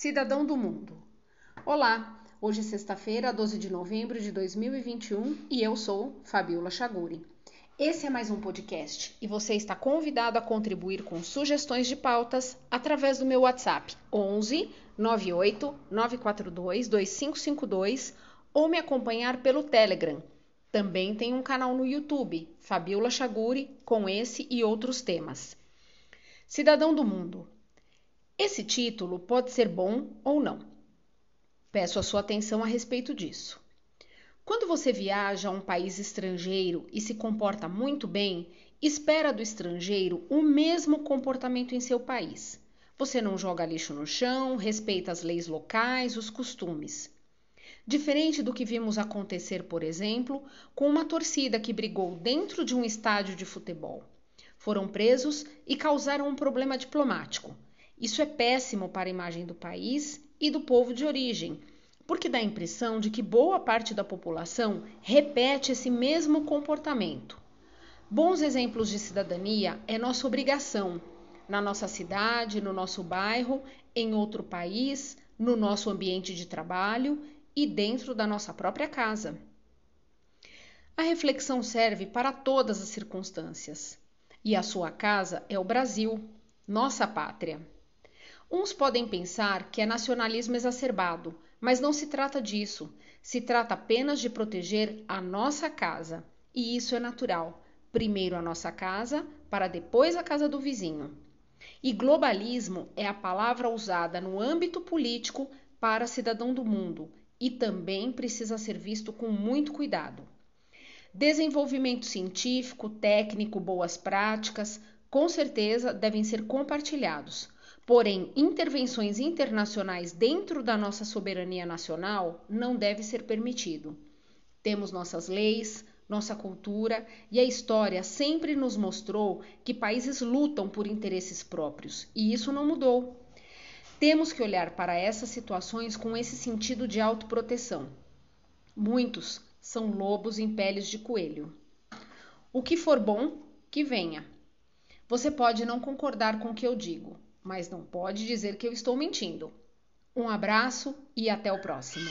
Cidadão do Mundo. Olá, hoje é sexta-feira, 12 de novembro de 2021 e eu sou Fabiola Chaguri. Esse é mais um podcast e você está convidado a contribuir com sugestões de pautas através do meu WhatsApp 11 98 942 2552 ou me acompanhar pelo Telegram. Também tem um canal no YouTube, Fabiola Chaguri, com esse e outros temas. Cidadão do Mundo. Esse título pode ser bom ou não. Peço a sua atenção a respeito disso. Quando você viaja a um país estrangeiro e se comporta muito bem, espera do estrangeiro o mesmo comportamento em seu país. Você não joga lixo no chão, respeita as leis locais, os costumes. Diferente do que vimos acontecer, por exemplo, com uma torcida que brigou dentro de um estádio de futebol. Foram presos e causaram um problema diplomático isso é péssimo para a imagem do país e do povo de origem, porque dá a impressão de que boa parte da população repete esse mesmo comportamento. Bons exemplos de cidadania é nossa obrigação na nossa cidade, no nosso bairro, em outro país, no nosso ambiente de trabalho e dentro da nossa própria casa. A reflexão serve para todas as circunstâncias. E a sua casa é o Brasil, nossa pátria. Uns podem pensar que é nacionalismo exacerbado, mas não se trata disso. Se trata apenas de proteger a nossa casa. E isso é natural. Primeiro a nossa casa, para depois a casa do vizinho. E globalismo é a palavra usada no âmbito político para cidadão do mundo e também precisa ser visto com muito cuidado. Desenvolvimento científico, técnico, boas práticas, com certeza devem ser compartilhados Porém, intervenções internacionais dentro da nossa soberania nacional não deve ser permitido. Temos nossas leis, nossa cultura e a história sempre nos mostrou que países lutam por interesses próprios e isso não mudou. Temos que olhar para essas situações com esse sentido de autoproteção. Muitos são lobos em peles de coelho. O que for bom, que venha. Você pode não concordar com o que eu digo, mas não pode dizer que eu estou mentindo. Um abraço e até o próximo.